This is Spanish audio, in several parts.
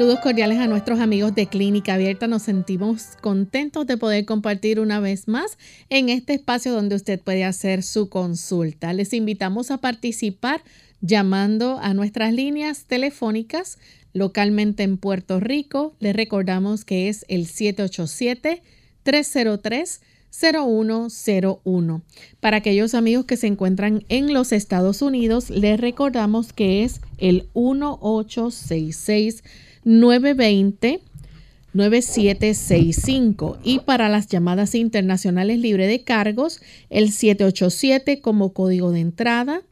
Saludos cordiales a nuestros amigos de Clínica Abierta. Nos sentimos contentos de poder compartir una vez más en este espacio donde usted puede hacer su consulta. Les invitamos a participar llamando a nuestras líneas telefónicas localmente en Puerto Rico. Les recordamos que es el 787-303-0101. Para aquellos amigos que se encuentran en los Estados Unidos, les recordamos que es el 1866 920 9765 y para las llamadas internacionales libre de cargos el 787 como código de entrada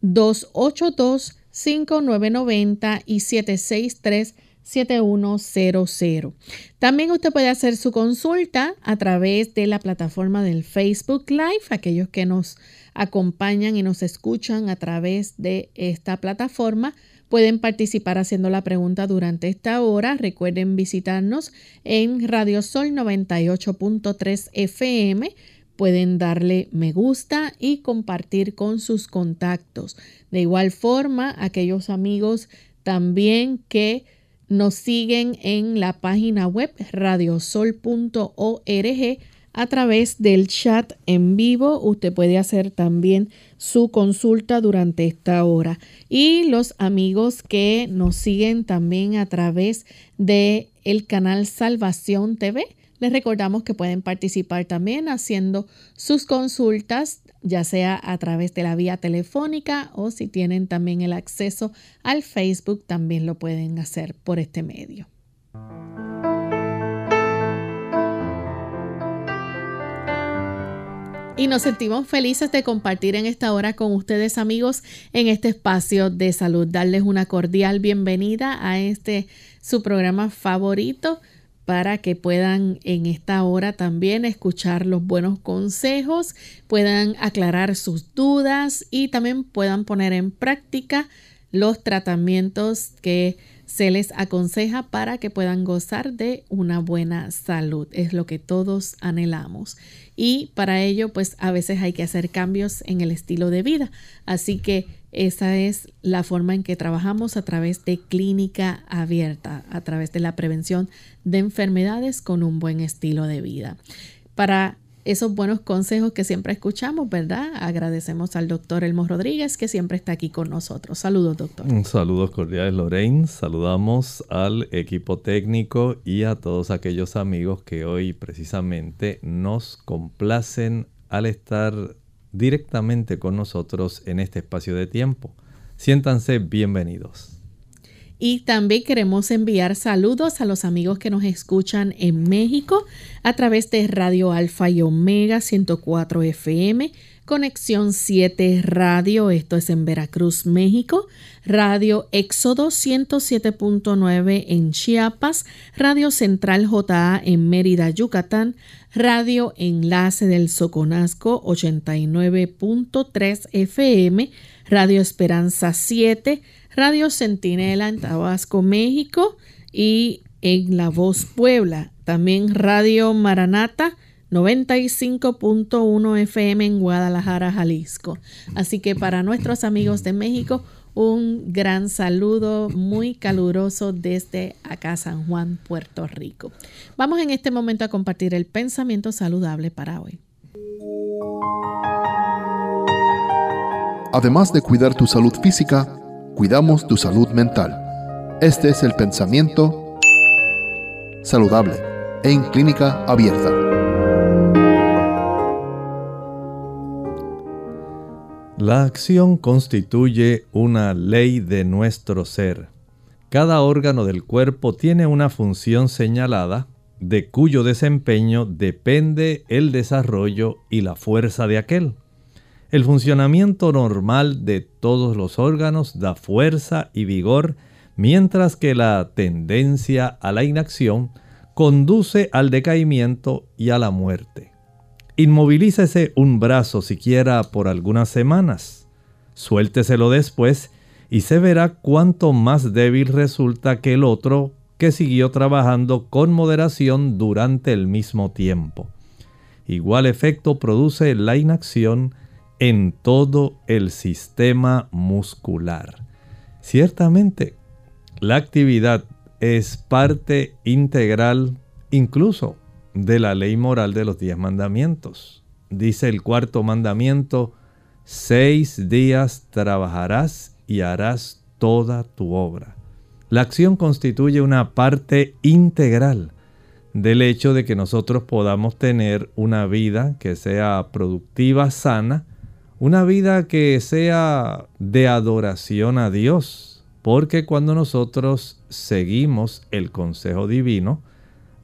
282 5990 y 763 7100. También usted puede hacer su consulta a través de la plataforma del Facebook Live, aquellos que nos acompañan y nos escuchan a través de esta plataforma Pueden participar haciendo la pregunta durante esta hora. Recuerden visitarnos en Radio Sol 98.3 FM. Pueden darle me gusta y compartir con sus contactos. De igual forma, aquellos amigos también que nos siguen en la página web radiosol.org a través del chat en vivo. Usted puede hacer también su consulta durante esta hora. Y los amigos que nos siguen también a través de el canal Salvación TV, les recordamos que pueden participar también haciendo sus consultas, ya sea a través de la vía telefónica o si tienen también el acceso al Facebook, también lo pueden hacer por este medio. Y nos sentimos felices de compartir en esta hora con ustedes amigos en este espacio de salud. Darles una cordial bienvenida a este su programa favorito para que puedan en esta hora también escuchar los buenos consejos, puedan aclarar sus dudas y también puedan poner en práctica los tratamientos que se les aconseja para que puedan gozar de una buena salud. Es lo que todos anhelamos. Y para ello, pues a veces hay que hacer cambios en el estilo de vida. Así que esa es la forma en que trabajamos a través de clínica abierta, a través de la prevención de enfermedades con un buen estilo de vida. Para esos buenos consejos que siempre escuchamos, ¿verdad? Agradecemos al doctor Elmo Rodríguez que siempre está aquí con nosotros. Saludos, doctor. Saludos cordiales, Lorraine. Saludamos al equipo técnico y a todos aquellos amigos que hoy precisamente nos complacen al estar directamente con nosotros en este espacio de tiempo. Siéntanse bienvenidos. Y también queremos enviar saludos a los amigos que nos escuchan en México a través de Radio Alfa y Omega 104 FM, Conexión 7 Radio, esto es en Veracruz, México, Radio Éxodo 107.9 en Chiapas, Radio Central JA en Mérida, Yucatán, Radio Enlace del Soconasco 89.3 FM, Radio Esperanza 7, Radio Centinela en Tabasco, México y en La Voz Puebla. También Radio Maranata 95.1 FM en Guadalajara, Jalisco. Así que para nuestros amigos de México, un gran saludo muy caluroso desde acá San Juan, Puerto Rico. Vamos en este momento a compartir el pensamiento saludable para hoy. Además de cuidar tu salud física, cuidamos tu salud mental. Este es el pensamiento saludable en clínica abierta. La acción constituye una ley de nuestro ser. Cada órgano del cuerpo tiene una función señalada de cuyo desempeño depende el desarrollo y la fuerza de aquel. El funcionamiento normal de todos los órganos da fuerza y vigor, mientras que la tendencia a la inacción conduce al decaimiento y a la muerte. Inmovilícese un brazo siquiera por algunas semanas. Suélteselo después y se verá cuánto más débil resulta que el otro que siguió trabajando con moderación durante el mismo tiempo. Igual efecto produce la inacción en todo el sistema muscular. Ciertamente, la actividad es parte integral incluso de la ley moral de los diez mandamientos. Dice el cuarto mandamiento, seis días trabajarás y harás toda tu obra. La acción constituye una parte integral del hecho de que nosotros podamos tener una vida que sea productiva, sana, una vida que sea de adoración a Dios, porque cuando nosotros seguimos el consejo divino,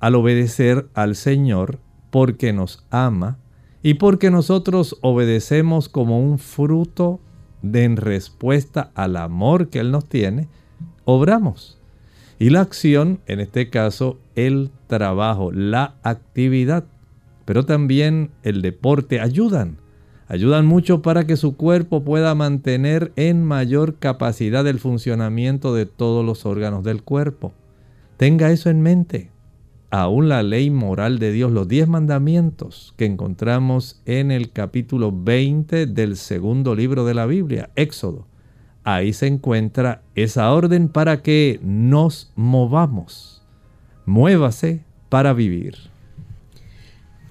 al obedecer al Señor, porque nos ama y porque nosotros obedecemos como un fruto de en respuesta al amor que Él nos tiene, obramos. Y la acción, en este caso, el trabajo, la actividad, pero también el deporte ayudan ayudan mucho para que su cuerpo pueda mantener en mayor capacidad el funcionamiento de todos los órganos del cuerpo. Tenga eso en mente. Aún la ley moral de Dios, los diez mandamientos que encontramos en el capítulo 20 del segundo libro de la Biblia, Éxodo. Ahí se encuentra esa orden para que nos movamos. Muévase para vivir.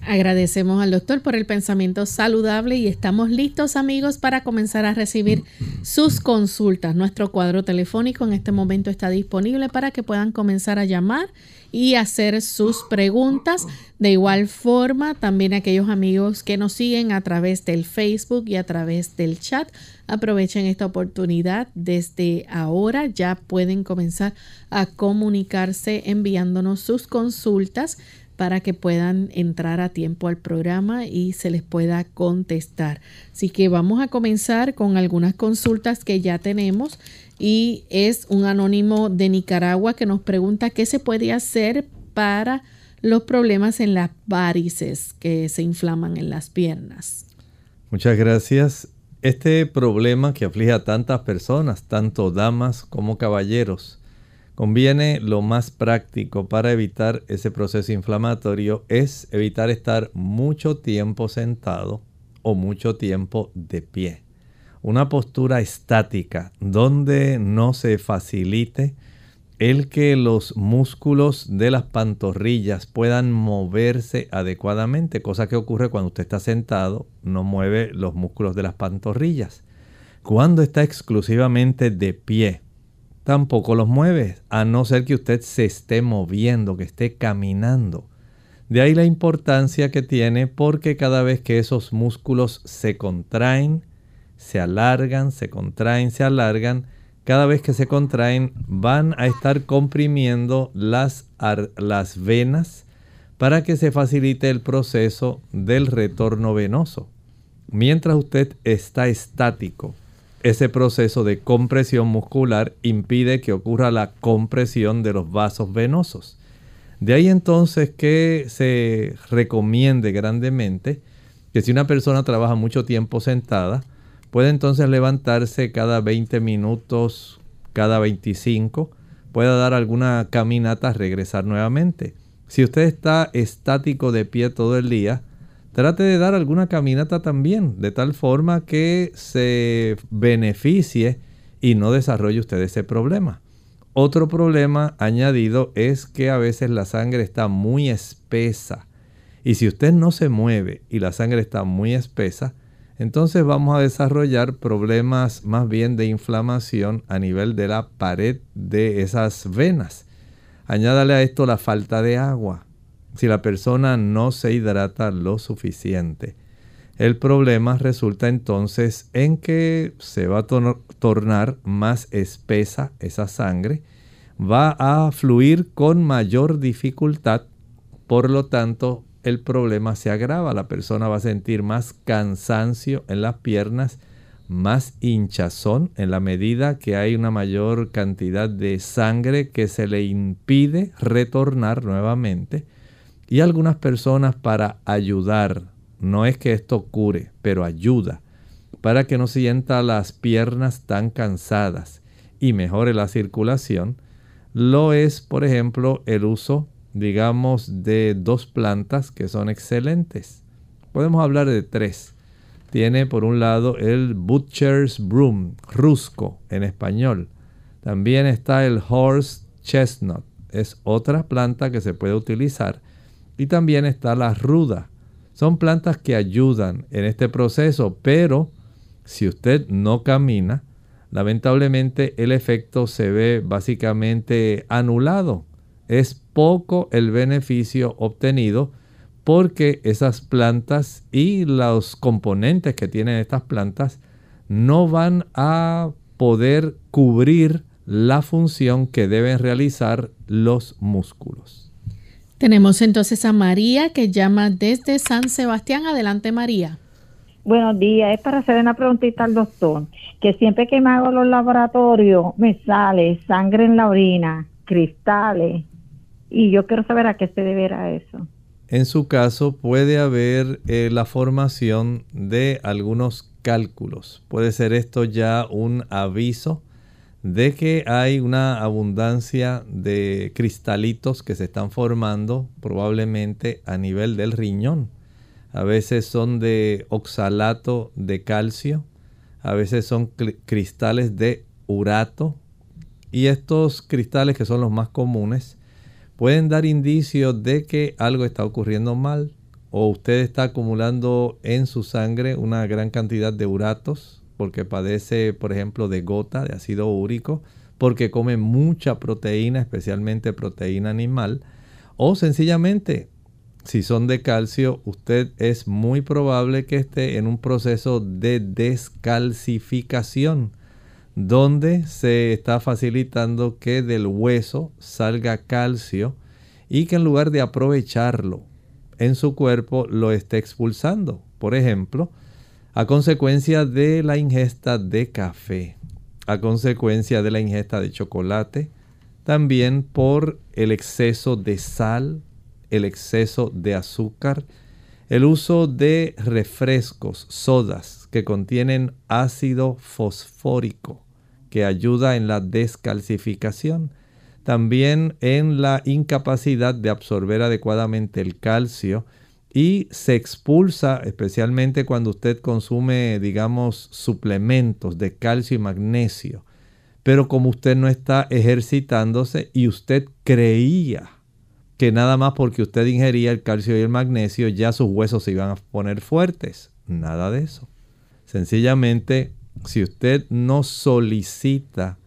Agradecemos al doctor por el pensamiento saludable y estamos listos amigos para comenzar a recibir sus consultas. Nuestro cuadro telefónico en este momento está disponible para que puedan comenzar a llamar y hacer sus preguntas. De igual forma, también aquellos amigos que nos siguen a través del Facebook y a través del chat, aprovechen esta oportunidad desde ahora. Ya pueden comenzar a comunicarse enviándonos sus consultas para que puedan entrar a tiempo al programa y se les pueda contestar. Así que vamos a comenzar con algunas consultas que ya tenemos y es un anónimo de Nicaragua que nos pregunta qué se puede hacer para los problemas en las varices que se inflaman en las piernas. Muchas gracias. Este problema que aflige a tantas personas, tanto damas como caballeros, Conviene lo más práctico para evitar ese proceso inflamatorio es evitar estar mucho tiempo sentado o mucho tiempo de pie. Una postura estática donde no se facilite el que los músculos de las pantorrillas puedan moverse adecuadamente, cosa que ocurre cuando usted está sentado, no mueve los músculos de las pantorrillas. Cuando está exclusivamente de pie, tampoco los mueve, a no ser que usted se esté moviendo, que esté caminando. De ahí la importancia que tiene porque cada vez que esos músculos se contraen, se alargan, se contraen, se alargan, cada vez que se contraen van a estar comprimiendo las, las venas para que se facilite el proceso del retorno venoso. Mientras usted está estático, ese proceso de compresión muscular impide que ocurra la compresión de los vasos venosos. De ahí entonces que se recomiende grandemente que si una persona trabaja mucho tiempo sentada, puede entonces levantarse cada 20 minutos, cada 25, pueda dar alguna caminata, regresar nuevamente. Si usted está estático de pie todo el día, trate de dar alguna caminata también, de tal forma que se beneficie y no desarrolle usted ese problema. Otro problema añadido es que a veces la sangre está muy espesa. Y si usted no se mueve y la sangre está muy espesa, entonces vamos a desarrollar problemas más bien de inflamación a nivel de la pared de esas venas. Añádale a esto la falta de agua si la persona no se hidrata lo suficiente. El problema resulta entonces en que se va a tornar más espesa esa sangre, va a fluir con mayor dificultad, por lo tanto el problema se agrava. La persona va a sentir más cansancio en las piernas, más hinchazón en la medida que hay una mayor cantidad de sangre que se le impide retornar nuevamente. Y algunas personas para ayudar, no es que esto cure, pero ayuda, para que no sienta las piernas tan cansadas y mejore la circulación, lo es, por ejemplo, el uso, digamos, de dos plantas que son excelentes. Podemos hablar de tres tiene por un lado el Butcher's Broom, rusco en español. También está el Horse Chestnut, es otra planta que se puede utilizar. Y también está la ruda. Son plantas que ayudan en este proceso, pero si usted no camina, lamentablemente el efecto se ve básicamente anulado. Es poco el beneficio obtenido porque esas plantas y los componentes que tienen estas plantas no van a poder cubrir la función que deben realizar los músculos. Tenemos entonces a María que llama desde San Sebastián. Adelante María. Buenos días, es para hacer una preguntita al doctor, que siempre que me hago los laboratorios me sale sangre en la orina, cristales, y yo quiero saber a qué se deberá eso en su caso puede haber eh, la formación de algunos cálculos. Puede ser esto ya un aviso de que hay una abundancia de cristalitos que se están formando probablemente a nivel del riñón. A veces son de oxalato de calcio, a veces son cristales de urato y estos cristales que son los más comunes pueden dar indicios de que algo está ocurriendo mal o usted está acumulando en su sangre una gran cantidad de uratos porque padece, por ejemplo, de gota, de ácido úrico, porque come mucha proteína, especialmente proteína animal, o sencillamente, si son de calcio, usted es muy probable que esté en un proceso de descalcificación donde se está facilitando que del hueso salga calcio y que en lugar de aprovecharlo en su cuerpo lo esté expulsando. Por ejemplo, a consecuencia de la ingesta de café, a consecuencia de la ingesta de chocolate, también por el exceso de sal, el exceso de azúcar, el uso de refrescos, sodas que contienen ácido fosfórico, que ayuda en la descalcificación, también en la incapacidad de absorber adecuadamente el calcio y se expulsa especialmente cuando usted consume, digamos, suplementos de calcio y magnesio. Pero como usted no está ejercitándose y usted creía que nada más porque usted ingería el calcio y el magnesio ya sus huesos se iban a poner fuertes. Nada de eso. Sencillamente si usted no solicita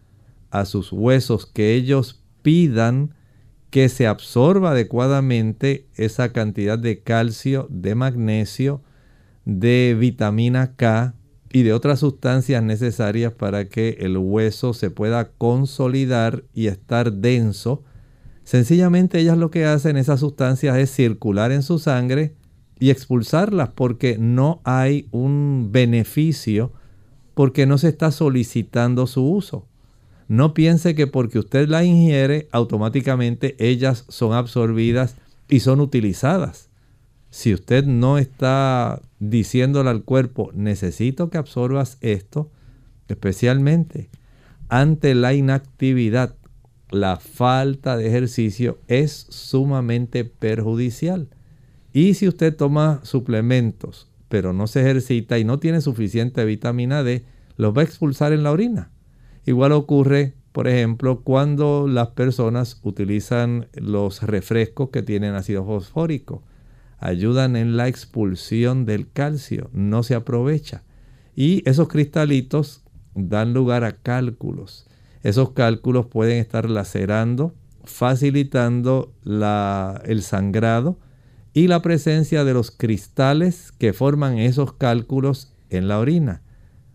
a sus huesos que ellos pidan que se absorba adecuadamente esa cantidad de calcio, de magnesio, de vitamina K y de otras sustancias necesarias para que el hueso se pueda consolidar y estar denso. Sencillamente ellas lo que hacen esas sustancias es circular en su sangre y expulsarlas porque no hay un beneficio porque no se está solicitando su uso. No piense que porque usted la ingiere, automáticamente ellas son absorbidas y son utilizadas. Si usted no está diciéndole al cuerpo, necesito que absorbas esto, especialmente ante la inactividad, la falta de ejercicio es sumamente perjudicial. Y si usted toma suplementos pero no se ejercita y no tiene suficiente vitamina D, los va a expulsar en la orina. Igual ocurre, por ejemplo, cuando las personas utilizan los refrescos que tienen ácido fosfórico. Ayudan en la expulsión del calcio, no se aprovecha. Y esos cristalitos dan lugar a cálculos. Esos cálculos pueden estar lacerando, facilitando el sangrado y la presencia de los cristales que forman esos cálculos en la orina.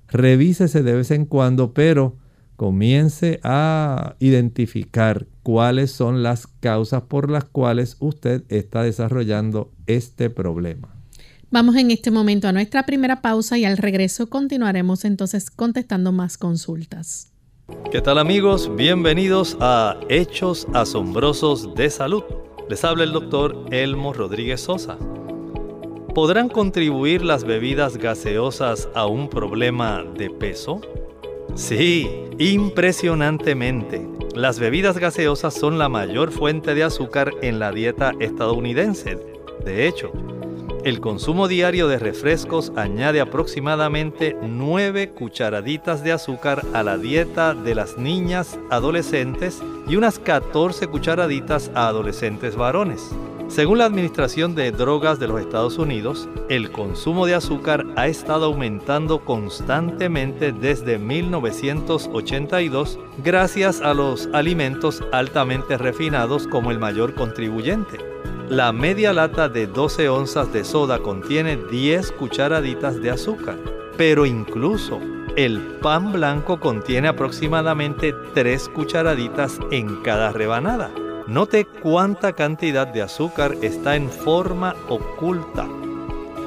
Revísese de vez en cuando, pero comience a identificar cuáles son las causas por las cuales usted está desarrollando este problema. Vamos en este momento a nuestra primera pausa y al regreso continuaremos entonces contestando más consultas. ¿Qué tal amigos? Bienvenidos a Hechos Asombrosos de Salud. Les habla el doctor Elmo Rodríguez Sosa. ¿Podrán contribuir las bebidas gaseosas a un problema de peso? Sí, impresionantemente. Las bebidas gaseosas son la mayor fuente de azúcar en la dieta estadounidense. De hecho, el consumo diario de refrescos añade aproximadamente 9 cucharaditas de azúcar a la dieta de las niñas adolescentes y unas 14 cucharaditas a adolescentes varones. Según la Administración de Drogas de los Estados Unidos, el consumo de azúcar ha estado aumentando constantemente desde 1982 gracias a los alimentos altamente refinados como el mayor contribuyente. La media lata de 12 onzas de soda contiene 10 cucharaditas de azúcar, pero incluso el pan blanco contiene aproximadamente 3 cucharaditas en cada rebanada. Note cuánta cantidad de azúcar está en forma oculta.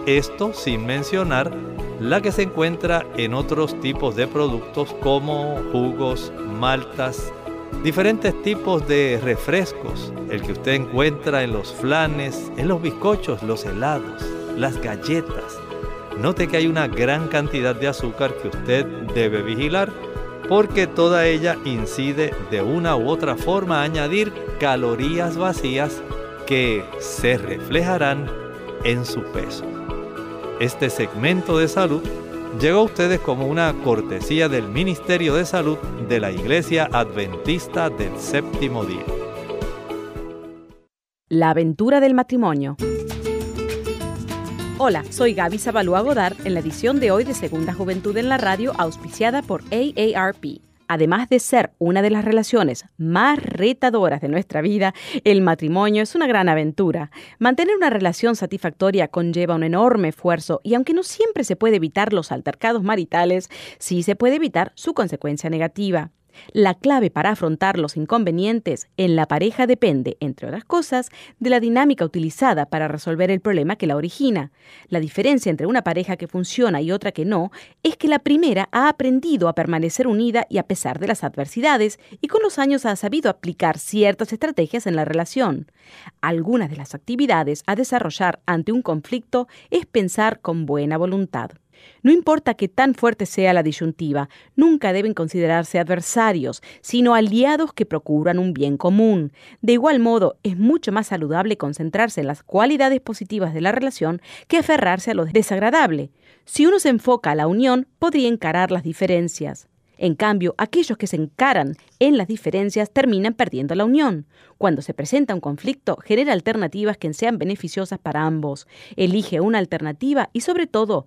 Esto sin mencionar la que se encuentra en otros tipos de productos como jugos, maltas, diferentes tipos de refrescos, el que usted encuentra en los flanes, en los bizcochos, los helados, las galletas. Note que hay una gran cantidad de azúcar que usted debe vigilar porque toda ella incide de una u otra forma a añadir calorías vacías que se reflejarán en su peso. Este segmento de salud llegó a ustedes como una cortesía del Ministerio de Salud de la Iglesia Adventista del Séptimo Día. La aventura del matrimonio. Hola, soy Gaby Zabalúa Godard en la edición de hoy de Segunda Juventud en la Radio, auspiciada por AARP. Además de ser una de las relaciones más retadoras de nuestra vida, el matrimonio es una gran aventura. Mantener una relación satisfactoria conlleva un enorme esfuerzo y aunque no siempre se puede evitar los altercados maritales, sí se puede evitar su consecuencia negativa. La clave para afrontar los inconvenientes en la pareja depende, entre otras cosas, de la dinámica utilizada para resolver el problema que la origina. La diferencia entre una pareja que funciona y otra que no es que la primera ha aprendido a permanecer unida y a pesar de las adversidades y con los años ha sabido aplicar ciertas estrategias en la relación. Algunas de las actividades a desarrollar ante un conflicto es pensar con buena voluntad. No importa que tan fuerte sea la disyuntiva, nunca deben considerarse adversarios, sino aliados que procuran un bien común. De igual modo, es mucho más saludable concentrarse en las cualidades positivas de la relación que aferrarse a lo desagradable. Si uno se enfoca a la unión, podría encarar las diferencias. En cambio, aquellos que se encaran en las diferencias terminan perdiendo la unión. Cuando se presenta un conflicto, genera alternativas que sean beneficiosas para ambos. Elige una alternativa y sobre todo,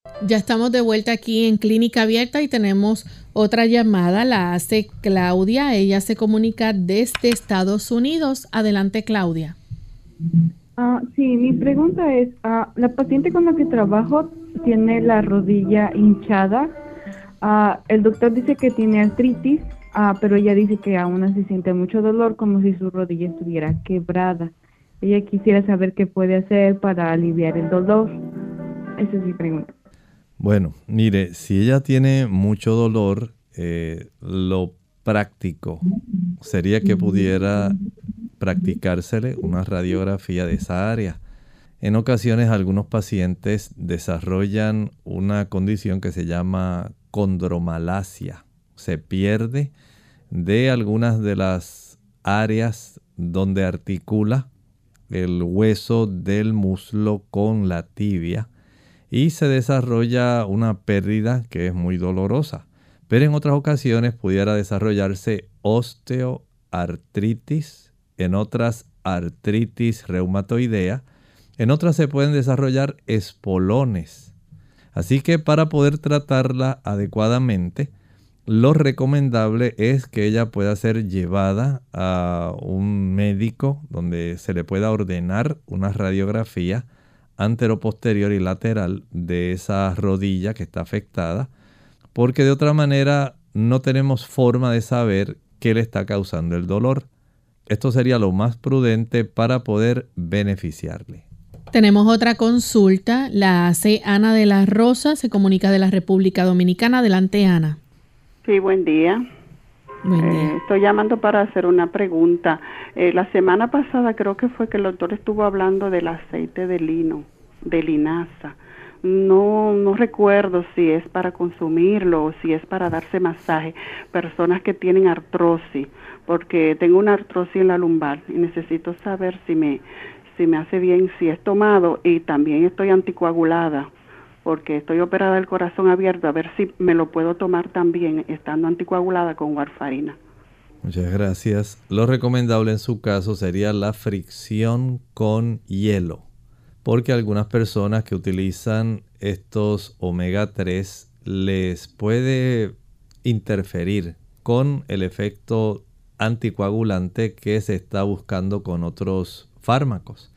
Ya estamos de vuelta aquí en Clínica Abierta y tenemos otra llamada, la hace Claudia. Ella se comunica desde Estados Unidos. Adelante, Claudia. Ah, sí, mi pregunta es, ah, la paciente con la que trabajo tiene la rodilla hinchada. Ah, el doctor dice que tiene artritis, pero ella dice que aún así siente mucho dolor, como si su rodilla estuviera quebrada. Ella quisiera saber qué puede hacer para aliviar el dolor. Esa es mi pregunta. Bueno, mire, si ella tiene mucho dolor, eh, lo práctico sería que pudiera practicársele una radiografía de esa área. En ocasiones algunos pacientes desarrollan una condición que se llama condromalacia. Se pierde de algunas de las áreas donde articula el hueso del muslo con la tibia y se desarrolla una pérdida que es muy dolorosa. Pero en otras ocasiones pudiera desarrollarse osteoartritis, en otras artritis reumatoidea, en otras se pueden desarrollar espolones. Así que para poder tratarla adecuadamente, lo recomendable es que ella pueda ser llevada a un médico donde se le pueda ordenar una radiografía anteroposterior y lateral de esa rodilla que está afectada, porque de otra manera no tenemos forma de saber qué le está causando el dolor. Esto sería lo más prudente para poder beneficiarle. Tenemos otra consulta, la hace Ana de la Rosa, se comunica de la República Dominicana. Adelante, Ana. Sí, buen día. Eh, estoy llamando para hacer una pregunta. Eh, la semana pasada creo que fue que el doctor estuvo hablando del aceite de lino, de linaza. No, no recuerdo si es para consumirlo o si es para darse masaje. Personas que tienen artrosis, porque tengo una artrosis en la lumbar y necesito saber si me, si me hace bien, si es tomado y también estoy anticoagulada porque estoy operada del corazón abierto, a ver si me lo puedo tomar también estando anticoagulada con warfarina. Muchas gracias. Lo recomendable en su caso sería la fricción con hielo, porque algunas personas que utilizan estos omega 3 les puede interferir con el efecto anticoagulante que se está buscando con otros fármacos.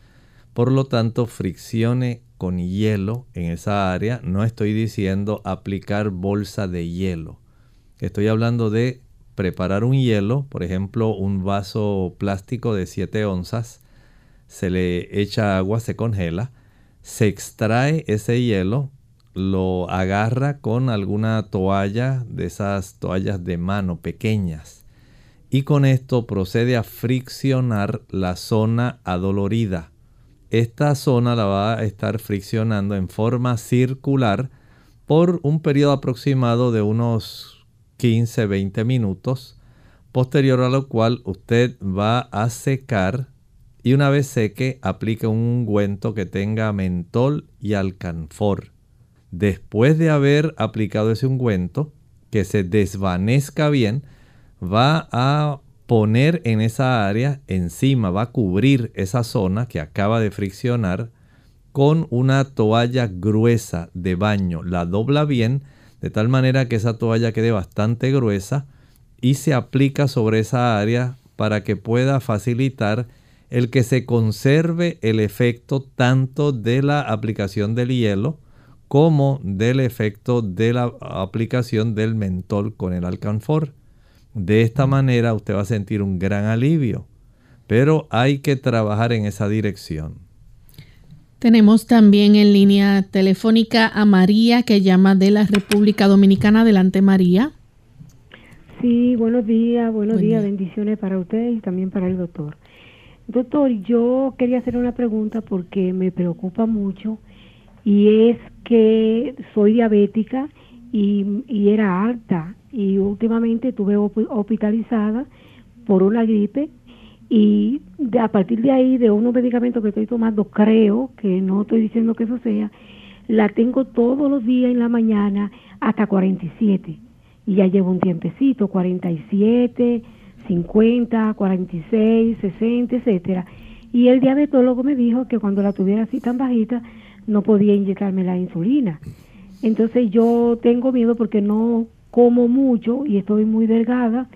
Por lo tanto, friccione con hielo en esa área. No estoy diciendo aplicar bolsa de hielo. Estoy hablando de preparar un hielo, por ejemplo, un vaso plástico de 7 onzas. Se le echa agua, se congela. Se extrae ese hielo, lo agarra con alguna toalla de esas toallas de mano pequeñas. Y con esto procede a friccionar la zona adolorida esta zona la va a estar friccionando en forma circular por un periodo aproximado de unos 15-20 minutos, posterior a lo cual usted va a secar y una vez seque aplica un ungüento que tenga mentol y alcanfor. Después de haber aplicado ese ungüento, que se desvanezca bien, va a poner en esa área encima, va a cubrir esa zona que acaba de friccionar con una toalla gruesa de baño. La dobla bien de tal manera que esa toalla quede bastante gruesa y se aplica sobre esa área para que pueda facilitar el que se conserve el efecto tanto de la aplicación del hielo como del efecto de la aplicación del mentol con el alcanfor. De esta manera usted va a sentir un gran alivio, pero hay que trabajar en esa dirección. Tenemos también en línea telefónica a María que llama de la República Dominicana. Adelante María. Sí, buenos días, buenos días, bendiciones para usted y también para el doctor. Doctor, yo quería hacer una pregunta porque me preocupa mucho y es que soy diabética y, y era alta y últimamente estuve hospitalizada por una gripe y a partir de ahí, de unos medicamentos que estoy tomando, creo que no estoy diciendo que eso sea, la tengo todos los días en la mañana hasta 47 y ya llevo un tiempecito, 47, 50, 46, 60, etcétera. Y el diabetólogo me dijo que cuando la tuviera así tan bajita no podía inyectarme la insulina. Entonces yo tengo miedo porque no como mucho y estoy muy delgada,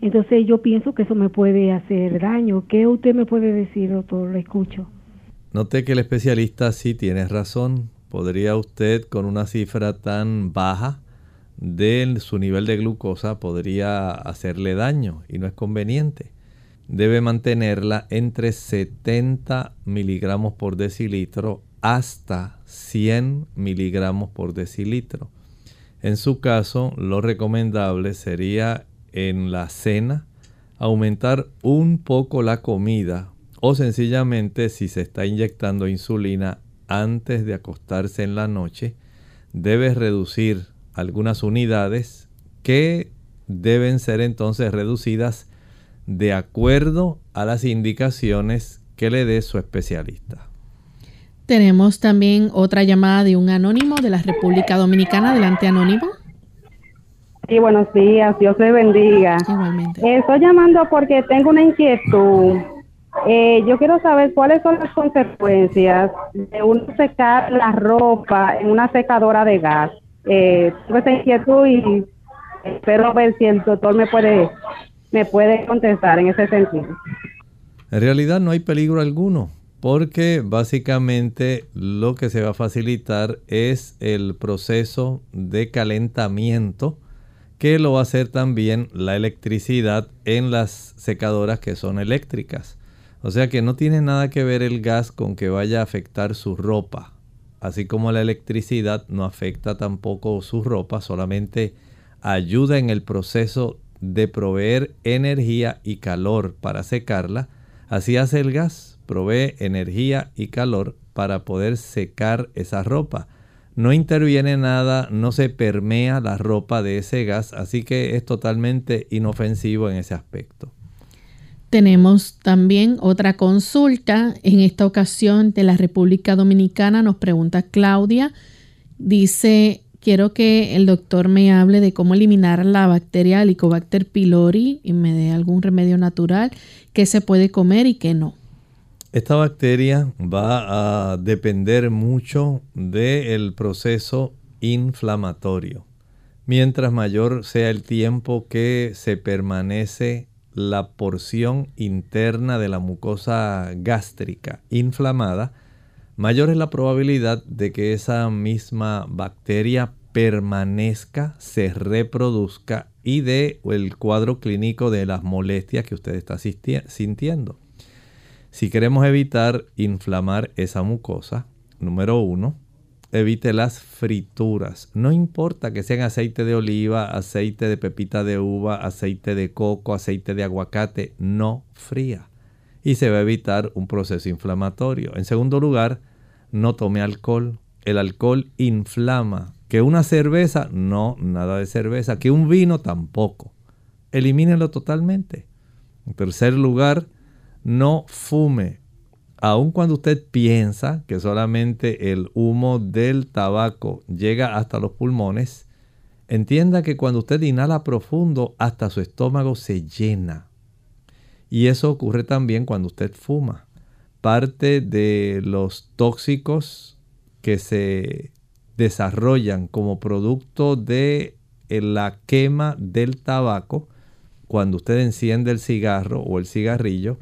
entonces yo pienso que eso me puede hacer daño. ¿Qué usted me puede decir, doctor? Lo escucho. Noté que el especialista sí tiene razón. Podría usted con una cifra tan baja de su nivel de glucosa podría hacerle daño y no es conveniente. Debe mantenerla entre 70 miligramos por decilitro hasta 100 miligramos por decilitro. En su caso, lo recomendable sería en la cena aumentar un poco la comida o sencillamente si se está inyectando insulina antes de acostarse en la noche, debe reducir algunas unidades que deben ser entonces reducidas de acuerdo a las indicaciones que le dé su especialista. Tenemos también otra llamada de un anónimo de la República Dominicana. Adelante, anónimo. Sí, buenos días. Dios le bendiga. Igualmente. estoy llamando porque tengo una inquietud. Eh, yo quiero saber cuáles son las consecuencias de uno secar la ropa en una secadora de gas. Eh, tengo esa inquietud y espero ver si el doctor me puede, me puede contestar en ese sentido. En realidad no hay peligro alguno porque básicamente lo que se va a facilitar es el proceso de calentamiento que lo va a hacer también la electricidad en las secadoras que son eléctricas. O sea que no tiene nada que ver el gas con que vaya a afectar su ropa. Así como la electricidad no afecta tampoco su ropa, solamente ayuda en el proceso de proveer energía y calor para secarla. Así hace el gas provee energía y calor para poder secar esa ropa. No interviene nada, no se permea la ropa de ese gas, así que es totalmente inofensivo en ese aspecto. Tenemos también otra consulta, en esta ocasión de la República Dominicana, nos pregunta Claudia, dice, quiero que el doctor me hable de cómo eliminar la bacteria Helicobacter pylori y me dé algún remedio natural que se puede comer y que no. Esta bacteria va a depender mucho del proceso inflamatorio. Mientras mayor sea el tiempo que se permanece la porción interna de la mucosa gástrica inflamada, mayor es la probabilidad de que esa misma bacteria permanezca, se reproduzca y dé el cuadro clínico de las molestias que usted está sintiendo. Si queremos evitar inflamar esa mucosa, número uno, evite las frituras. No importa que sean aceite de oliva, aceite de pepita de uva, aceite de coco, aceite de aguacate, no fría. Y se va a evitar un proceso inflamatorio. En segundo lugar, no tome alcohol. El alcohol inflama. Que una cerveza, no, nada de cerveza. Que un vino, tampoco. Elimínelo totalmente. En tercer lugar, no fume. Aun cuando usted piensa que solamente el humo del tabaco llega hasta los pulmones, entienda que cuando usted inhala profundo, hasta su estómago se llena. Y eso ocurre también cuando usted fuma. Parte de los tóxicos que se desarrollan como producto de la quema del tabaco, cuando usted enciende el cigarro o el cigarrillo,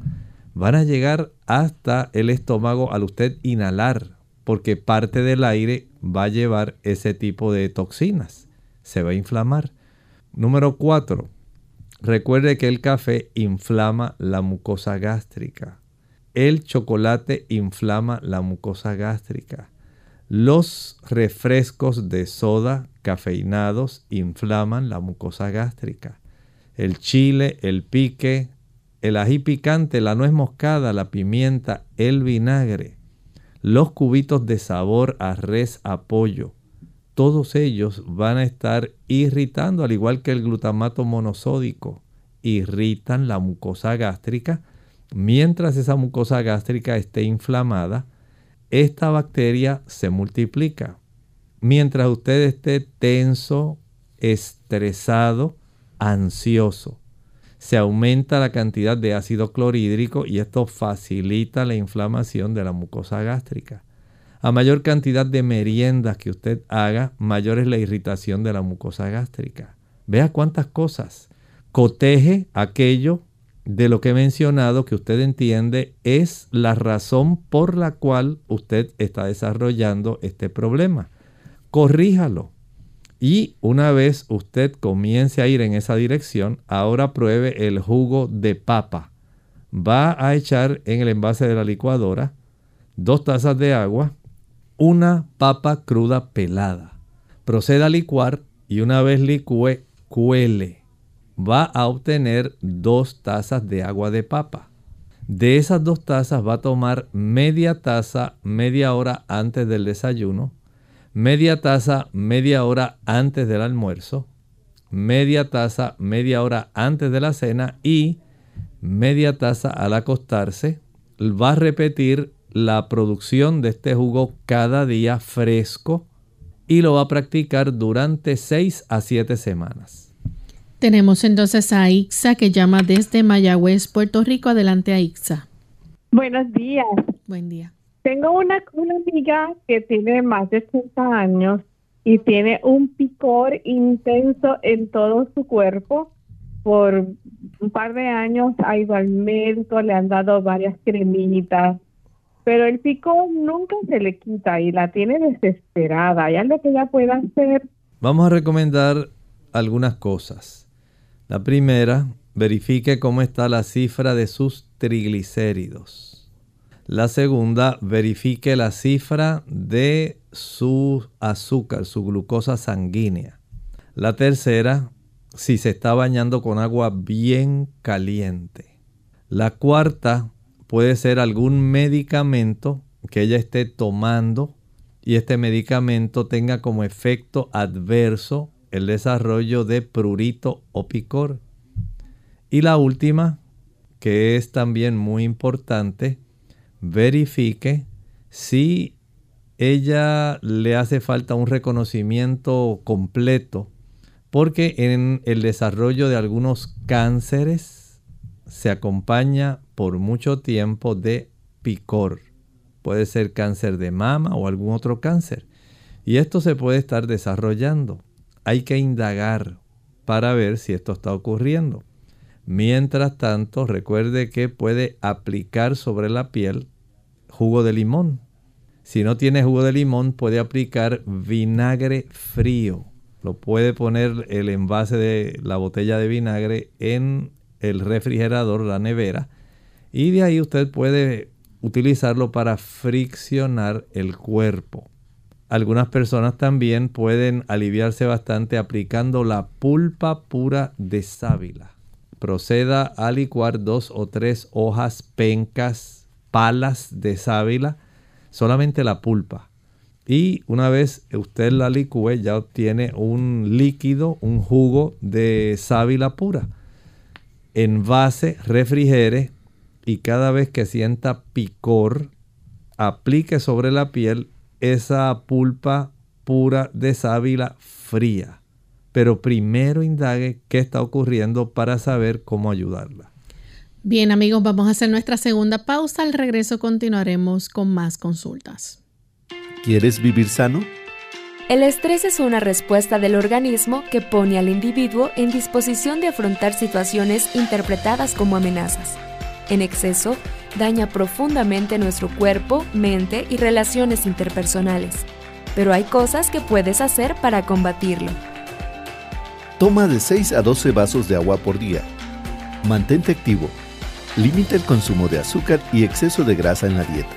van a llegar hasta el estómago al usted inhalar, porque parte del aire va a llevar ese tipo de toxinas. Se va a inflamar. Número 4. Recuerde que el café inflama la mucosa gástrica. El chocolate inflama la mucosa gástrica. Los refrescos de soda cafeinados inflaman la mucosa gástrica. El chile, el pique, el ají picante, la nuez moscada, la pimienta, el vinagre, los cubitos de sabor a res a pollo, todos ellos van a estar irritando, al igual que el glutamato monosódico, irritan la mucosa gástrica. Mientras esa mucosa gástrica esté inflamada, esta bacteria se multiplica. Mientras usted esté tenso, estresado, ansioso, se aumenta la cantidad de ácido clorhídrico y esto facilita la inflamación de la mucosa gástrica. A mayor cantidad de meriendas que usted haga, mayor es la irritación de la mucosa gástrica. Vea cuántas cosas. Coteje aquello de lo que he mencionado que usted entiende es la razón por la cual usted está desarrollando este problema. Corríjalo. Y una vez usted comience a ir en esa dirección, ahora pruebe el jugo de papa. Va a echar en el envase de la licuadora dos tazas de agua, una papa cruda pelada. Proceda a licuar y una vez licúe, cuele. va a obtener dos tazas de agua de papa. De esas dos tazas va a tomar media taza media hora antes del desayuno, media taza media hora antes del almuerzo, media taza media hora antes de la cena y media taza al acostarse. Va a repetir la producción de este jugo cada día fresco y lo va a practicar durante 6 a 7 semanas. Tenemos entonces a Ixa que llama desde Mayagüez, Puerto Rico. Adelante a Ixa. Buenos días. Buen día. Tengo una, una amiga que tiene más de 80 años y tiene un picor intenso en todo su cuerpo. Por un par de años ha ido al médico, le han dado varias cremitas, pero el picor nunca se le quita y la tiene desesperada. ¿Hay algo que ella pueda hacer? Vamos a recomendar algunas cosas. La primera, verifique cómo está la cifra de sus triglicéridos. La segunda, verifique la cifra de su azúcar, su glucosa sanguínea. La tercera, si se está bañando con agua bien caliente. La cuarta, puede ser algún medicamento que ella esté tomando y este medicamento tenga como efecto adverso el desarrollo de prurito o picor. Y la última, que es también muy importante, verifique si ella le hace falta un reconocimiento completo, porque en el desarrollo de algunos cánceres se acompaña por mucho tiempo de picor. Puede ser cáncer de mama o algún otro cáncer. Y esto se puede estar desarrollando. Hay que indagar para ver si esto está ocurriendo. Mientras tanto, recuerde que puede aplicar sobre la piel jugo de limón. Si no tiene jugo de limón, puede aplicar vinagre frío. Lo puede poner el envase de la botella de vinagre en el refrigerador, la nevera, y de ahí usted puede utilizarlo para friccionar el cuerpo. Algunas personas también pueden aliviarse bastante aplicando la pulpa pura de sábila. Proceda a licuar dos o tres hojas pencas, palas de sábila, solamente la pulpa. Y una vez usted la licúe ya obtiene un líquido, un jugo de sábila pura. Envase, refrigere y cada vez que sienta picor, aplique sobre la piel esa pulpa pura de sábila fría. Pero primero indague qué está ocurriendo para saber cómo ayudarla. Bien amigos, vamos a hacer nuestra segunda pausa. Al regreso continuaremos con más consultas. ¿Quieres vivir sano? El estrés es una respuesta del organismo que pone al individuo en disposición de afrontar situaciones interpretadas como amenazas en exceso daña profundamente nuestro cuerpo, mente y relaciones interpersonales. Pero hay cosas que puedes hacer para combatirlo. Toma de 6 a 12 vasos de agua por día. Mantente activo. Limita el consumo de azúcar y exceso de grasa en la dieta.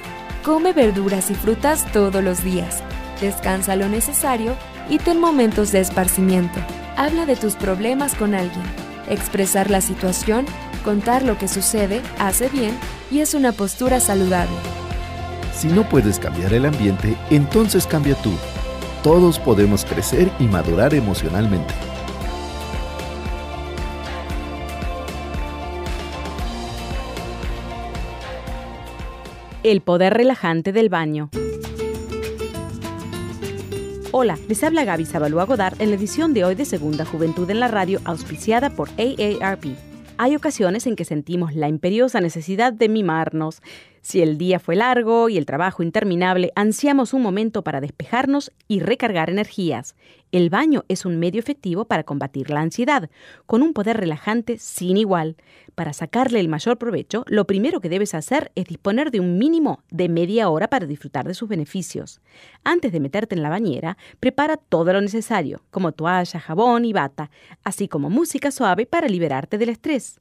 Come verduras y frutas todos los días. Descansa lo necesario y ten momentos de esparcimiento. Habla de tus problemas con alguien. Expresar la situación Contar lo que sucede hace bien y es una postura saludable. Si no puedes cambiar el ambiente, entonces cambia tú. Todos podemos crecer y madurar emocionalmente. El poder relajante del baño. Hola, les habla Gaby Zabalúa Godard en la edición de hoy de Segunda Juventud en la Radio, auspiciada por AARP. Hay ocasiones en que sentimos la imperiosa necesidad de mimarnos. Si el día fue largo y el trabajo interminable, ansiamos un momento para despejarnos y recargar energías. El baño es un medio efectivo para combatir la ansiedad, con un poder relajante sin igual. Para sacarle el mayor provecho, lo primero que debes hacer es disponer de un mínimo de media hora para disfrutar de sus beneficios. Antes de meterte en la bañera, prepara todo lo necesario, como toalla, jabón y bata, así como música suave para liberarte del estrés.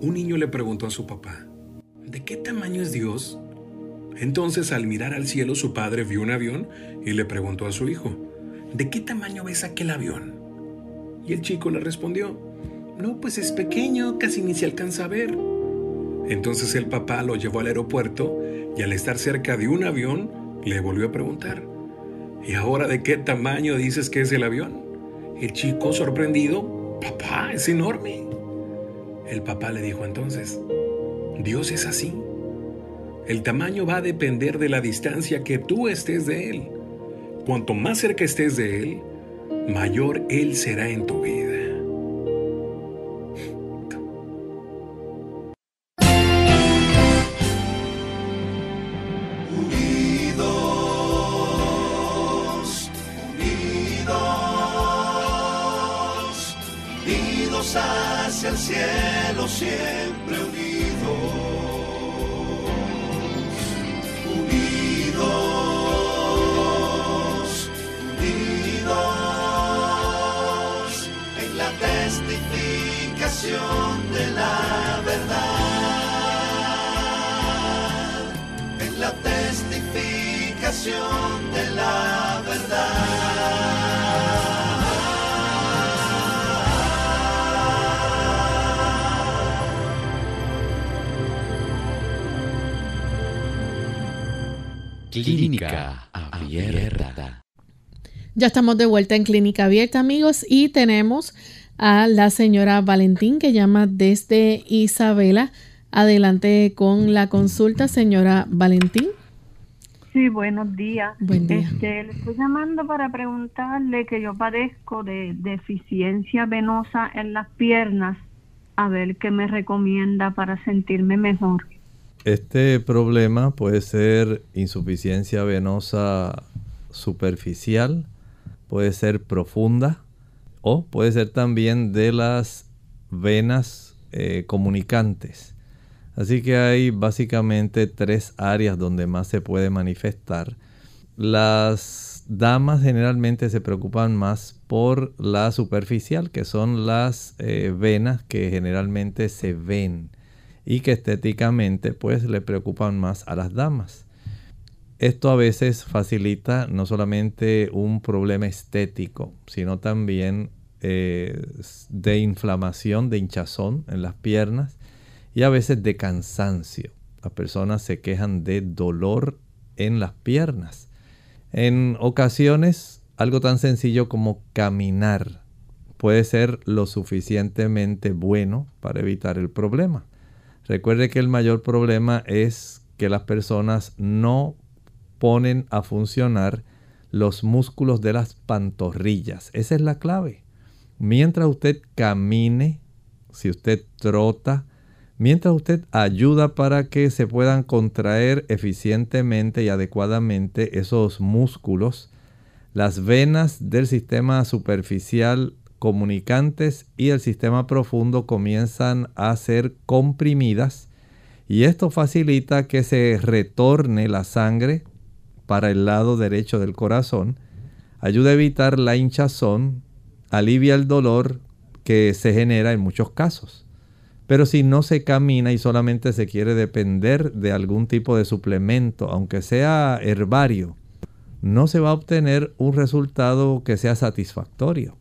Un niño le preguntó a su papá, ¿de qué tamaño es Dios? Entonces al mirar al cielo su padre vio un avión y le preguntó a su hijo, ¿de qué tamaño ves aquel avión? Y el chico le respondió, no, pues es pequeño, casi ni se alcanza a ver. Entonces el papá lo llevó al aeropuerto y al estar cerca de un avión le volvió a preguntar, ¿y ahora de qué tamaño dices que es el avión? El chico sorprendido, papá, es enorme. El papá le dijo entonces, Dios es así. El tamaño va a depender de la distancia que tú estés de Él. Cuanto más cerca estés de Él, mayor Él será en tu vida. De la verdad. Clínica Abierta. Ya estamos de vuelta en Clínica Abierta, amigos, y tenemos a la señora Valentín que llama desde Isabela. Adelante con la consulta, señora Valentín. Sí, buenos días. Buen día. Este, le estoy llamando para preguntarle que yo padezco de deficiencia venosa en las piernas, a ver qué me recomienda para sentirme mejor. Este problema puede ser insuficiencia venosa superficial, puede ser profunda o puede ser también de las venas eh, comunicantes. Así que hay básicamente tres áreas donde más se puede manifestar. Las damas generalmente se preocupan más por la superficial, que son las eh, venas que generalmente se ven y que estéticamente pues le preocupan más a las damas. Esto a veces facilita no solamente un problema estético, sino también eh, de inflamación, de hinchazón en las piernas y a veces de cansancio. Las personas se quejan de dolor en las piernas. En ocasiones, algo tan sencillo como caminar puede ser lo suficientemente bueno para evitar el problema. Recuerde que el mayor problema es que las personas no ponen a funcionar los músculos de las pantorrillas. Esa es la clave. Mientras usted camine, si usted trota, mientras usted ayuda para que se puedan contraer eficientemente y adecuadamente esos músculos, las venas del sistema superficial comunicantes y el sistema profundo comienzan a ser comprimidas y esto facilita que se retorne la sangre para el lado derecho del corazón, ayuda a evitar la hinchazón, alivia el dolor que se genera en muchos casos. Pero si no se camina y solamente se quiere depender de algún tipo de suplemento, aunque sea herbario, no se va a obtener un resultado que sea satisfactorio.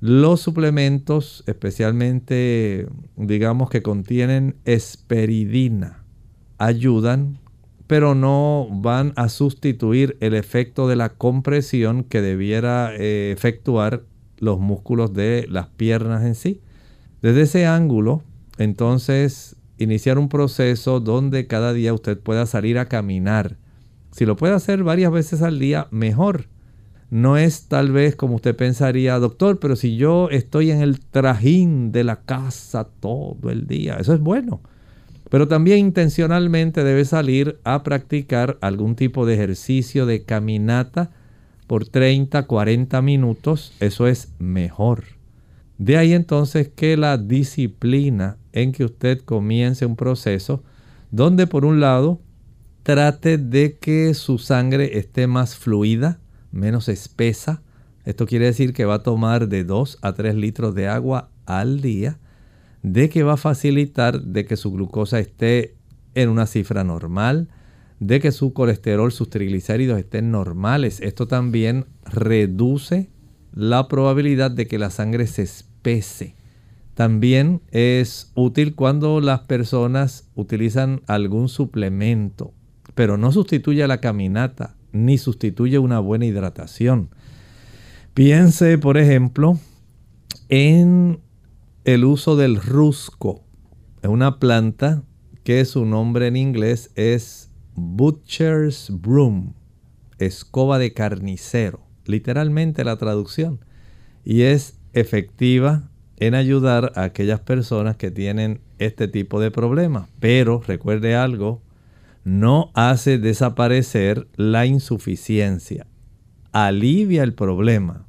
Los suplementos, especialmente digamos que contienen esperidina, ayudan, pero no van a sustituir el efecto de la compresión que debiera eh, efectuar los músculos de las piernas en sí. Desde ese ángulo, entonces, iniciar un proceso donde cada día usted pueda salir a caminar. Si lo puede hacer varias veces al día, mejor. No es tal vez como usted pensaría, doctor, pero si yo estoy en el trajín de la casa todo el día, eso es bueno. Pero también intencionalmente debe salir a practicar algún tipo de ejercicio de caminata por 30, 40 minutos. Eso es mejor. De ahí entonces que la disciplina en que usted comience un proceso donde por un lado trate de que su sangre esté más fluida, menos espesa. Esto quiere decir que va a tomar de 2 a 3 litros de agua al día, de que va a facilitar de que su glucosa esté en una cifra normal, de que su colesterol, sus triglicéridos estén normales. Esto también reduce la probabilidad de que la sangre se espese. También es útil cuando las personas utilizan algún suplemento, pero no sustituye la caminata ni sustituye una buena hidratación. Piense, por ejemplo, en el uso del rusco. Una planta que su nombre en inglés es Butcher's Broom, escoba de carnicero, literalmente la traducción. Y es efectiva en ayudar a aquellas personas que tienen este tipo de problemas. Pero recuerde algo, no hace desaparecer la insuficiencia. Alivia el problema,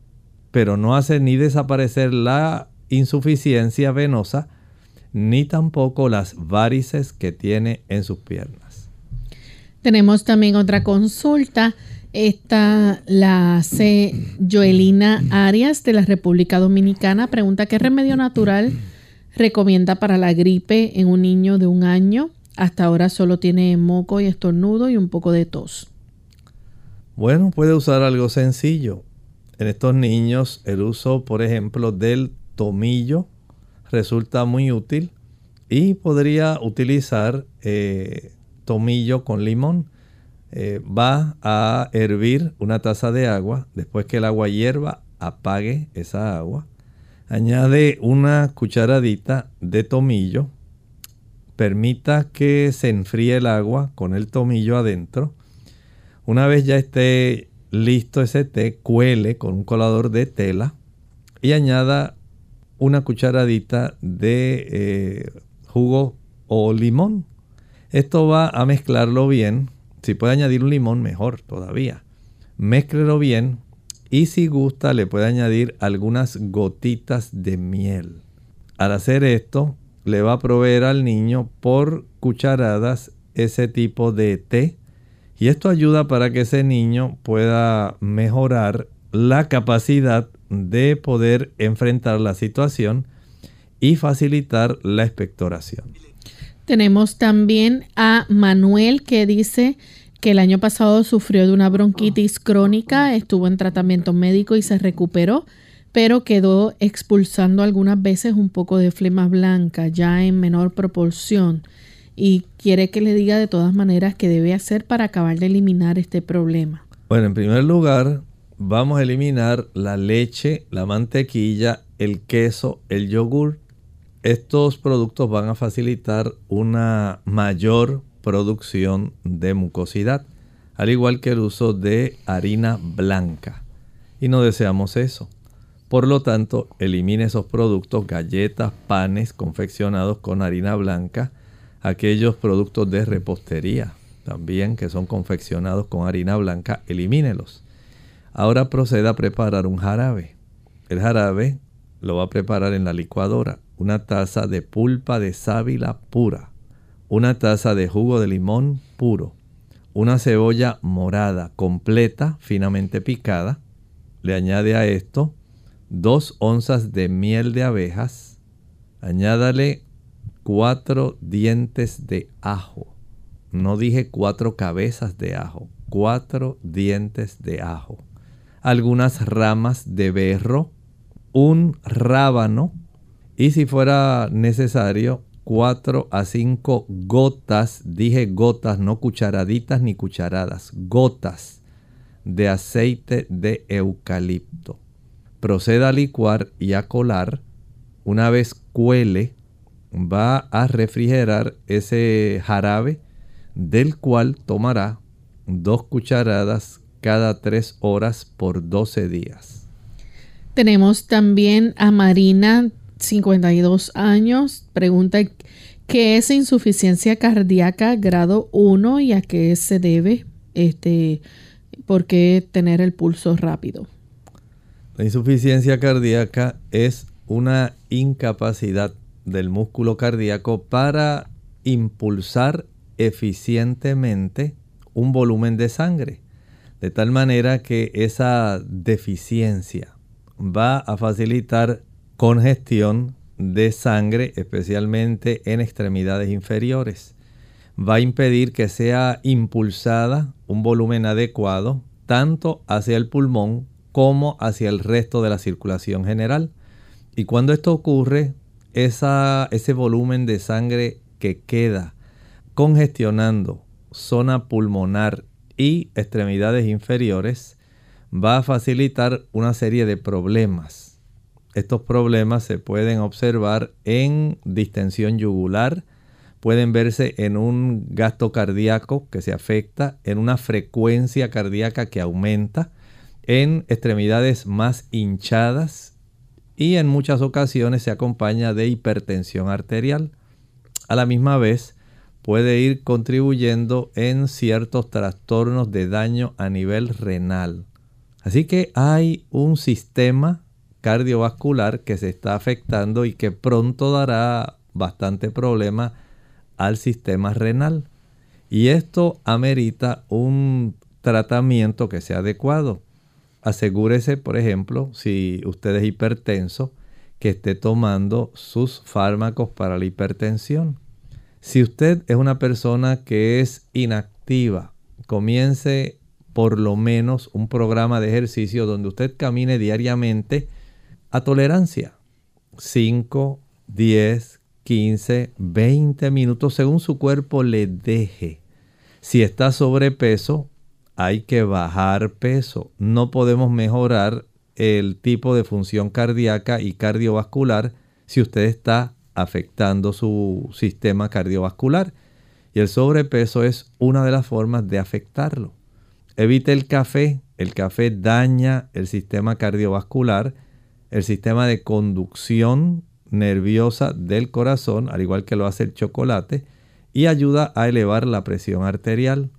pero no hace ni desaparecer la insuficiencia venosa, ni tampoco las varices que tiene en sus piernas. Tenemos también otra consulta. Esta la hace Joelina Arias de la República Dominicana. Pregunta qué remedio natural recomienda para la gripe en un niño de un año hasta ahora solo tiene moco y estornudo y un poco de tos. Bueno, puede usar algo sencillo. En estos niños el uso, por ejemplo, del tomillo resulta muy útil y podría utilizar eh, tomillo con limón. Eh, va a hervir una taza de agua. Después que el agua hierva, apague esa agua. Añade una cucharadita de tomillo permita que se enfríe el agua con el tomillo adentro. Una vez ya esté listo ese té, cuele con un colador de tela y añada una cucharadita de eh, jugo o limón. Esto va a mezclarlo bien. Si puede añadir un limón, mejor todavía. Mézclelo bien y si gusta le puede añadir algunas gotitas de miel. Al hacer esto, le va a proveer al niño por cucharadas ese tipo de té. Y esto ayuda para que ese niño pueda mejorar la capacidad de poder enfrentar la situación y facilitar la expectoración. Tenemos también a Manuel que dice que el año pasado sufrió de una bronquitis crónica, estuvo en tratamiento médico y se recuperó, pero quedó expulsando algunas veces un poco de flema blanca, ya en menor proporción, y quiere que le diga de todas maneras qué debe hacer para acabar de eliminar este problema. Bueno, en primer lugar, vamos a eliminar la leche, la mantequilla, el queso, el yogur. Estos productos van a facilitar una mayor producción de mucosidad, al igual que el uso de harina blanca. Y no deseamos eso. Por lo tanto, elimine esos productos, galletas, panes confeccionados con harina blanca, aquellos productos de repostería también que son confeccionados con harina blanca, elimínelos. Ahora proceda a preparar un jarabe. El jarabe lo va a preparar en la licuadora. Una taza de pulpa de sábila pura. Una taza de jugo de limón puro. Una cebolla morada completa, finamente picada. Le añade a esto 2 onzas de miel de abejas, añádale 4 dientes de ajo. No dije 4 cabezas de ajo, 4 dientes de ajo. Algunas ramas de berro, un rábano y si fuera necesario 4 a 5 gotas, dije gotas, no cucharaditas ni cucharadas, gotas de aceite de eucalipto proceda a licuar y a colar. Una vez cuele, va a refrigerar ese jarabe del cual tomará dos cucharadas cada tres horas por 12 días. Tenemos también a Marina, 52 años, pregunta qué es insuficiencia cardíaca grado 1 y a qué se debe, este, por qué tener el pulso rápido. La insuficiencia cardíaca es una incapacidad del músculo cardíaco para impulsar eficientemente un volumen de sangre. De tal manera que esa deficiencia va a facilitar congestión de sangre, especialmente en extremidades inferiores. Va a impedir que sea impulsada un volumen adecuado tanto hacia el pulmón como hacia el resto de la circulación general. Y cuando esto ocurre, ese volumen de sangre que queda congestionando zona pulmonar y extremidades inferiores va a facilitar una serie de problemas. Estos problemas se pueden observar en distensión yugular, pueden verse en un gasto cardíaco que se afecta, en una frecuencia cardíaca que aumenta, en extremidades más hinchadas y en muchas ocasiones se acompaña de hipertensión arterial. A la misma vez, puede ir contribuyendo en ciertos trastornos de daño a nivel renal. Así que hay un sistema cardiovascular que se está afectando y que pronto dará bastante problema al sistema renal. Y esto amerita un tratamiento que sea adecuado. Asegúrese, por ejemplo, si usted es hipertenso, que esté tomando sus fármacos para la hipertensión. Si usted es una persona que es inactiva, comience por lo menos un programa de ejercicio donde usted camine diariamente a tolerancia. 5, 10, 15, 20 minutos según su cuerpo le deje. Si está sobrepeso, hay que bajar peso. No podemos mejorar el tipo de función cardíaca y cardiovascular si usted está afectando su sistema cardiovascular. Y el sobrepeso es una de las formas de afectarlo. Evite el café. El café daña el sistema cardiovascular, el sistema de conducción nerviosa del corazón, al igual que lo hace el chocolate, y ayuda a elevar la presión arterial.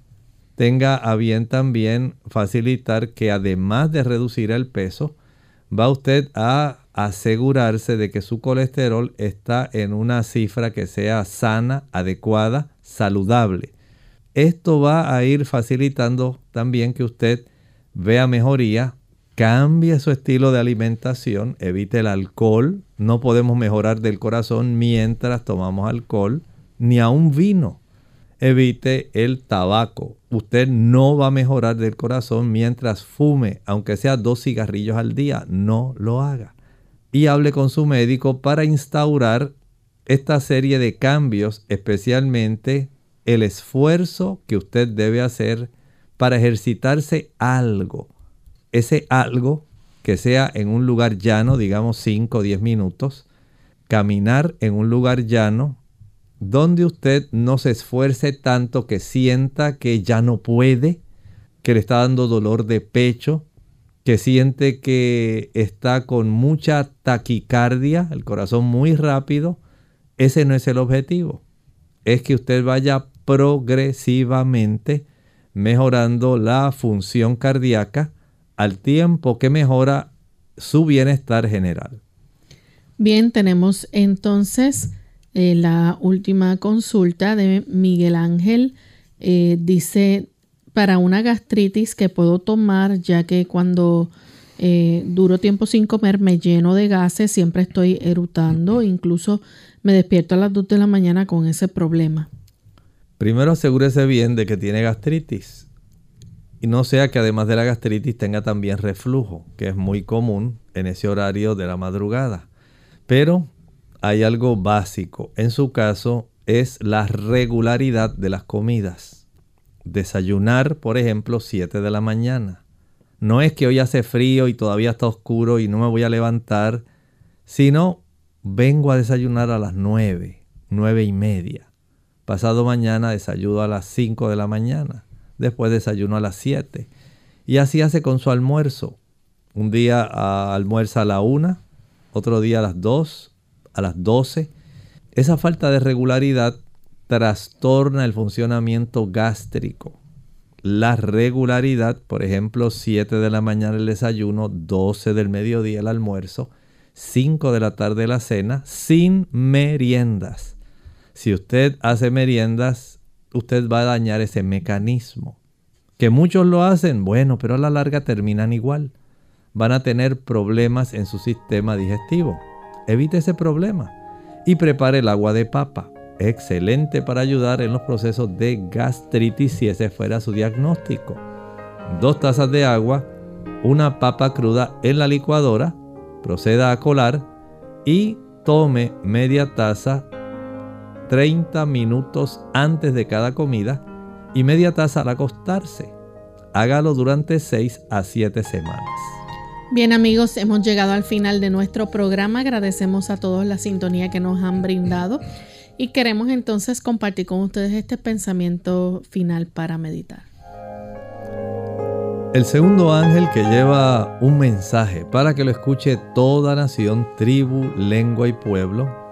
Tenga a bien también facilitar que además de reducir el peso, va usted a asegurarse de que su colesterol está en una cifra que sea sana, adecuada, saludable. Esto va a ir facilitando también que usted vea mejoría, cambie su estilo de alimentación, evite el alcohol. No podemos mejorar del corazón mientras tomamos alcohol, ni a un vino. Evite el tabaco. Usted no va a mejorar del corazón mientras fume, aunque sea dos cigarrillos al día. No lo haga y hable con su médico para instaurar esta serie de cambios, especialmente el esfuerzo que usted debe hacer para ejercitarse algo. Ese algo que sea en un lugar llano, digamos 5 o 10 minutos, caminar en un lugar llano donde usted no se esfuerce tanto que sienta que ya no puede, que le está dando dolor de pecho, que siente que está con mucha taquicardia, el corazón muy rápido, ese no es el objetivo. Es que usted vaya progresivamente mejorando la función cardíaca al tiempo que mejora su bienestar general. Bien, tenemos entonces eh, la última consulta de Miguel Ángel. Eh, dice, para una gastritis que puedo tomar, ya que cuando eh, duro tiempo sin comer me lleno de gases, siempre estoy erutando, incluso me despierto a las 2 de la mañana con ese problema. Primero asegúrese bien de que tiene gastritis. Y no sea que además de la gastritis tenga también reflujo, que es muy común en ese horario de la madrugada. Pero hay algo básico. En su caso es la regularidad de las comidas. Desayunar, por ejemplo, 7 de la mañana. No es que hoy hace frío y todavía está oscuro y no me voy a levantar, sino vengo a desayunar a las nueve, nueve y media. Pasado mañana desayuno a las cinco de la mañana. Después desayuno a las siete. Y así hace con su almuerzo. Un día almuerza a la una, otro día a las dos, a las doce. Esa falta de regularidad trastorna el funcionamiento gástrico la regularidad, por ejemplo, 7 de la mañana el desayuno, 12 del mediodía el almuerzo, 5 de la tarde la cena, sin meriendas. Si usted hace meriendas, usted va a dañar ese mecanismo. Que muchos lo hacen, bueno, pero a la larga terminan igual. Van a tener problemas en su sistema digestivo. Evite ese problema y prepare el agua de papa excelente para ayudar en los procesos de gastritis si ese fuera su diagnóstico. Dos tazas de agua, una papa cruda en la licuadora, proceda a colar y tome media taza 30 minutos antes de cada comida y media taza al acostarse. Hágalo durante 6 a 7 semanas. Bien amigos, hemos llegado al final de nuestro programa. Agradecemos a todos la sintonía que nos han brindado. Y queremos entonces compartir con ustedes este pensamiento final para meditar. El segundo ángel que lleva un mensaje para que lo escuche toda nación, tribu, lengua y pueblo,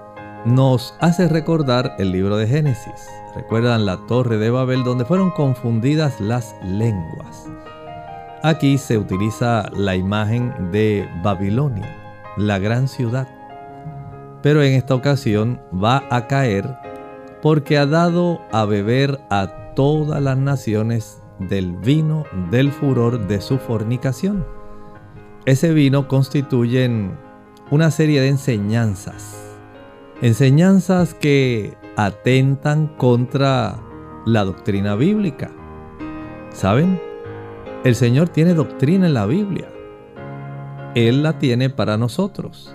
nos hace recordar el libro de Génesis. Recuerdan la torre de Babel donde fueron confundidas las lenguas. Aquí se utiliza la imagen de Babilonia, la gran ciudad pero en esta ocasión va a caer porque ha dado a beber a todas las naciones del vino del furor de su fornicación. Ese vino constituye una serie de enseñanzas, enseñanzas que atentan contra la doctrina bíblica. ¿Saben? El Señor tiene doctrina en la Biblia. Él la tiene para nosotros.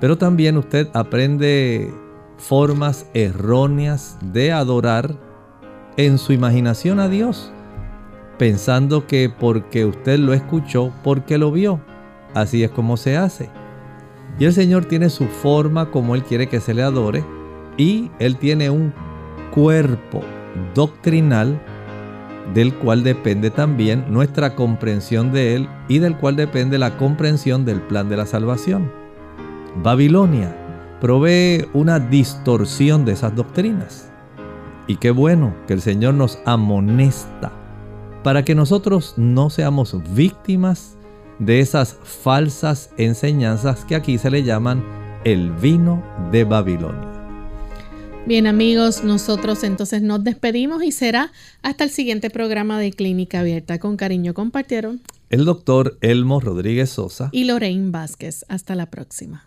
Pero también usted aprende formas erróneas de adorar en su imaginación a Dios, pensando que porque usted lo escuchó, porque lo vio, así es como se hace. Y el Señor tiene su forma como Él quiere que se le adore y Él tiene un cuerpo doctrinal del cual depende también nuestra comprensión de Él y del cual depende la comprensión del plan de la salvación. Babilonia provee una distorsión de esas doctrinas. Y qué bueno que el Señor nos amonesta para que nosotros no seamos víctimas de esas falsas enseñanzas que aquí se le llaman el vino de Babilonia. Bien amigos, nosotros entonces nos despedimos y será hasta el siguiente programa de Clínica Abierta. Con cariño compartieron el doctor Elmo Rodríguez Sosa y Lorraine Vázquez. Hasta la próxima.